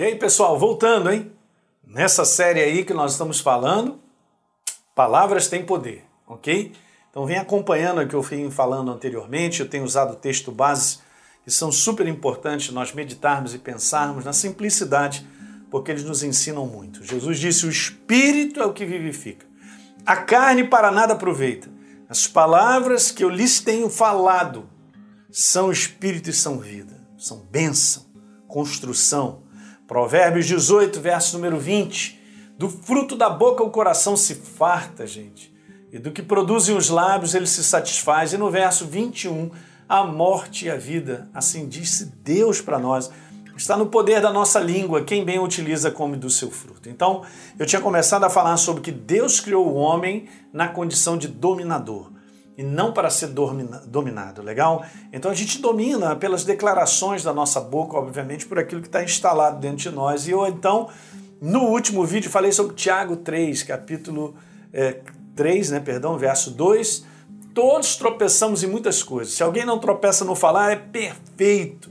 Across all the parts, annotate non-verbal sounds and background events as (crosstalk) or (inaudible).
E aí, pessoal, voltando, hein? Nessa série aí que nós estamos falando, palavras têm poder, ok? Então vem acompanhando o que eu vim falando anteriormente, eu tenho usado texto base que são super importantes nós meditarmos e pensarmos na simplicidade, porque eles nos ensinam muito. Jesus disse: "O espírito é o que vivifica. A carne para nada aproveita. As palavras que eu lhes tenho falado são espírito e são vida, são bênção, construção. Provérbios 18, verso número 20. Do fruto da boca o coração se farta, gente, e do que produzem os lábios ele se satisfaz. E no verso 21, a morte e a vida, assim disse Deus para nós. Está no poder da nossa língua, quem bem utiliza come do seu fruto. Então, eu tinha começado a falar sobre que Deus criou o homem na condição de dominador e não para ser dominado, legal? Então a gente domina pelas declarações da nossa boca, obviamente, por aquilo que está instalado dentro de nós. E eu, então, no último vídeo, falei sobre Tiago 3, capítulo é, 3, né, perdão, verso 2. Todos tropeçamos em muitas coisas. Se alguém não tropeça no falar, é perfeito,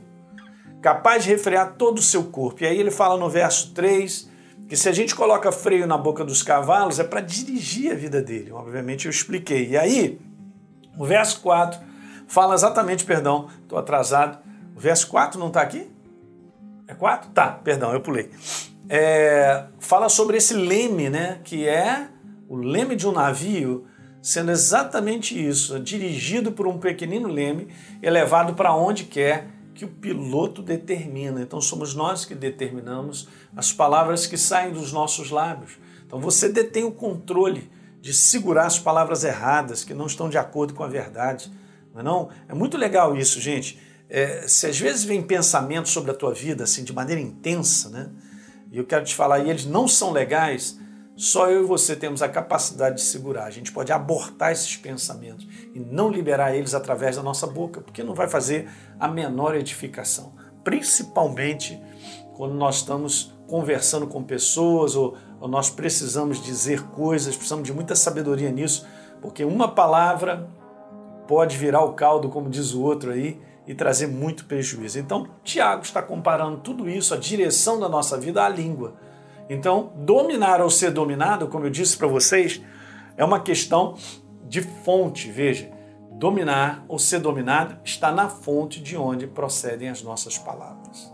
capaz de refrear todo o seu corpo. E aí ele fala no verso 3 que se a gente coloca freio na boca dos cavalos, é para dirigir a vida dele. Obviamente eu expliquei. E aí, o verso 4 fala exatamente, perdão, estou atrasado. O verso 4 não está aqui? É 4? Tá, perdão, eu pulei. É, fala sobre esse leme, né? Que é o leme de um navio sendo exatamente isso, dirigido por um pequenino leme e levado para onde quer que o piloto determina. Então somos nós que determinamos as palavras que saem dos nossos lábios. Então você detém o controle de segurar as palavras erradas, que não estão de acordo com a verdade. Não é, não? é muito legal isso, gente. É, se às vezes vem pensamentos sobre a tua vida assim de maneira intensa, né? E eu quero te falar, e eles não são legais, só eu e você temos a capacidade de segurar. A gente pode abortar esses pensamentos e não liberar eles através da nossa boca, porque não vai fazer a menor edificação. Principalmente quando nós estamos conversando com pessoas ou, ou nós precisamos dizer coisas, precisamos de muita sabedoria nisso, porque uma palavra pode virar o caldo, como diz o outro aí, e trazer muito prejuízo. Então, Tiago está comparando tudo isso, a direção da nossa vida, à língua. Então, dominar ou ser dominado, como eu disse para vocês, é uma questão de fonte. Veja, dominar ou ser dominado está na fonte de onde procedem as nossas palavras.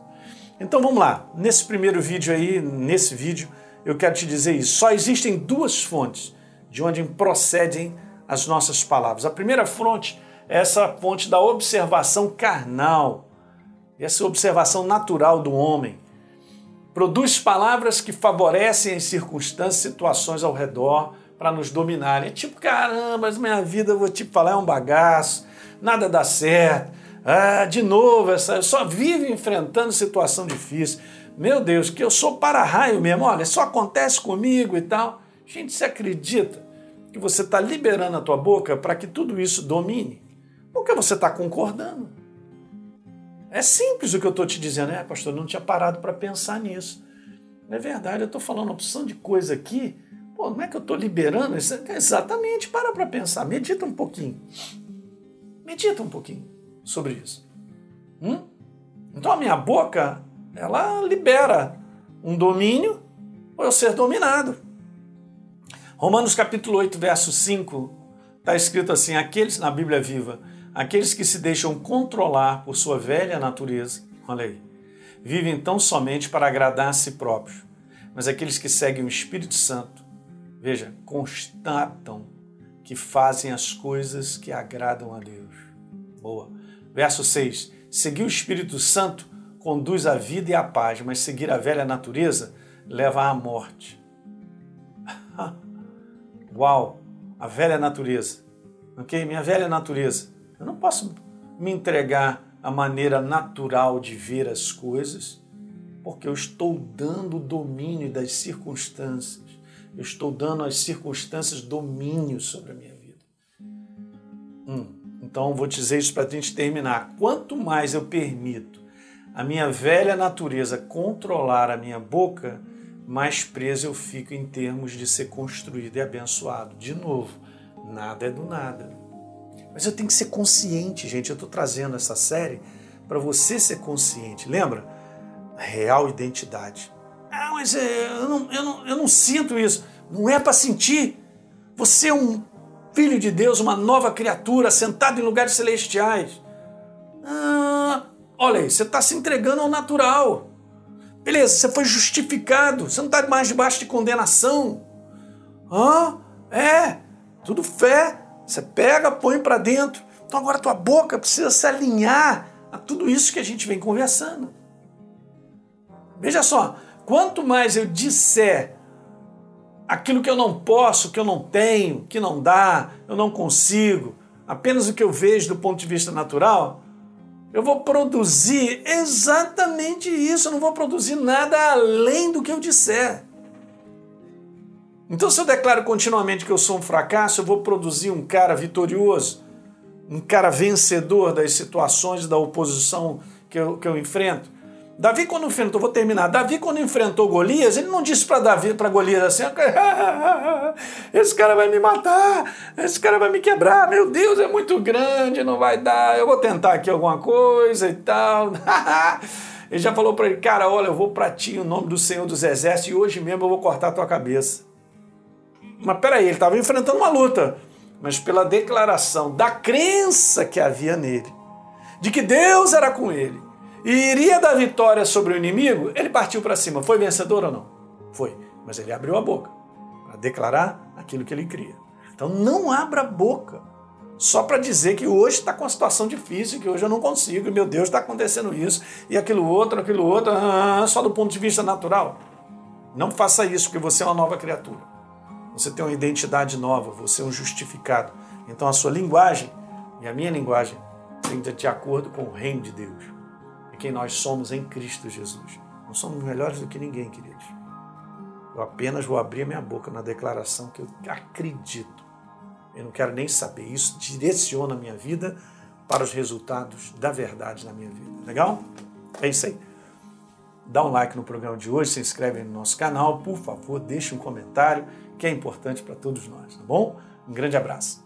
Então vamos lá, nesse primeiro vídeo aí, nesse vídeo, eu quero te dizer isso. Só existem duas fontes de onde procedem as nossas palavras. A primeira fonte é essa fonte da observação carnal, essa observação natural do homem. Produz palavras que favorecem as circunstâncias, situações ao redor para nos dominarem. É tipo, caramba, mas minha vida, eu vou te falar, é um bagaço, nada dá certo ah, de novo, essa, eu só vivo enfrentando situação difícil. Meu Deus, que eu sou para-raio mesmo, olha, só acontece comigo e tal. Gente, você acredita que você está liberando a tua boca para que tudo isso domine? Porque você está concordando. É simples o que eu estou te dizendo. É, pastor, eu não tinha parado para pensar nisso. É verdade, eu estou falando uma opção de coisa aqui. Pô, não é que eu estou liberando? Isso? Exatamente, para para pensar. Medita um pouquinho. Medita um pouquinho sobre isso. Hum? Então a minha boca, ela libera um domínio ou eu ser dominado. Romanos capítulo 8, verso 5, está escrito assim: aqueles na Bíblia viva, aqueles que se deixam controlar por sua velha natureza, olha aí, vivem tão somente para agradar a si próprios, mas aqueles que seguem o Espírito Santo, veja, constatam que fazem as coisas que agradam a Deus. Boa. Verso 6: Seguir o Espírito Santo conduz à vida e à paz, mas seguir a velha natureza leva à morte. (laughs) Uau! A velha natureza. Ok? Minha velha natureza. Eu não posso me entregar à maneira natural de ver as coisas, porque eu estou dando o domínio das circunstâncias. Eu estou dando às circunstâncias domínio sobre a minha vida. Hum. Então, vou dizer isso para a gente terminar. Quanto mais eu permito a minha velha natureza controlar a minha boca, mais preso eu fico em termos de ser construído e abençoado. De novo, nada é do nada. Mas eu tenho que ser consciente, gente. Eu estou trazendo essa série para você ser consciente. Lembra? real identidade. Mas é, eu não, eu não, eu não sinto isso. Não é para sentir. Você é um filho de Deus, uma nova criatura, sentado em lugares celestiais. Ah, olha aí, você está se entregando ao natural. Beleza, você foi justificado, você não está mais debaixo de condenação. Ah, é, tudo fé. Você pega, põe para dentro. Então agora tua boca precisa se alinhar a tudo isso que a gente vem conversando. Veja só, quanto mais eu disser aquilo que eu não posso, que eu não tenho, que não dá, eu não consigo, apenas o que eu vejo do ponto de vista natural, eu vou produzir exatamente isso, eu não vou produzir nada além do que eu disser. Então, se eu declaro continuamente que eu sou um fracasso, eu vou produzir um cara vitorioso, um cara vencedor das situações da oposição que eu, que eu enfrento. Davi, quando enfrentou, vou terminar. Davi, quando enfrentou Golias, ele não disse para Davi, para Golias assim: esse cara vai me matar, esse cara vai me quebrar, meu Deus, é muito grande, não vai dar, eu vou tentar aqui alguma coisa e tal. (laughs) ele já falou para ele: cara, olha, eu vou para ti em nome do Senhor dos Exércitos e hoje mesmo eu vou cortar a tua cabeça. Mas peraí, ele estava enfrentando uma luta, mas pela declaração da crença que havia nele, de que Deus era com ele e iria dar vitória sobre o inimigo, ele partiu para cima. Foi vencedor ou não? Foi. Mas ele abriu a boca para declarar aquilo que ele cria. Então não abra a boca só para dizer que hoje está com uma situação difícil, que hoje eu não consigo, e meu Deus, está acontecendo isso, e aquilo outro, aquilo outro, ah, só do ponto de vista natural. Não faça isso, porque você é uma nova criatura. Você tem uma identidade nova, você é um justificado. Então a sua linguagem e a minha linguagem tem de acordo com o reino de Deus e quem nós somos em Cristo Jesus. Não somos melhores do que ninguém, queridos. Eu apenas vou abrir minha boca na declaração que eu acredito. Eu não quero nem saber. Isso direciona a minha vida para os resultados da verdade na minha vida. Legal? É isso aí. Dá um like no programa de hoje, se inscreve no nosso canal, por favor, deixe um comentário que é importante para todos nós, tá bom? Um grande abraço.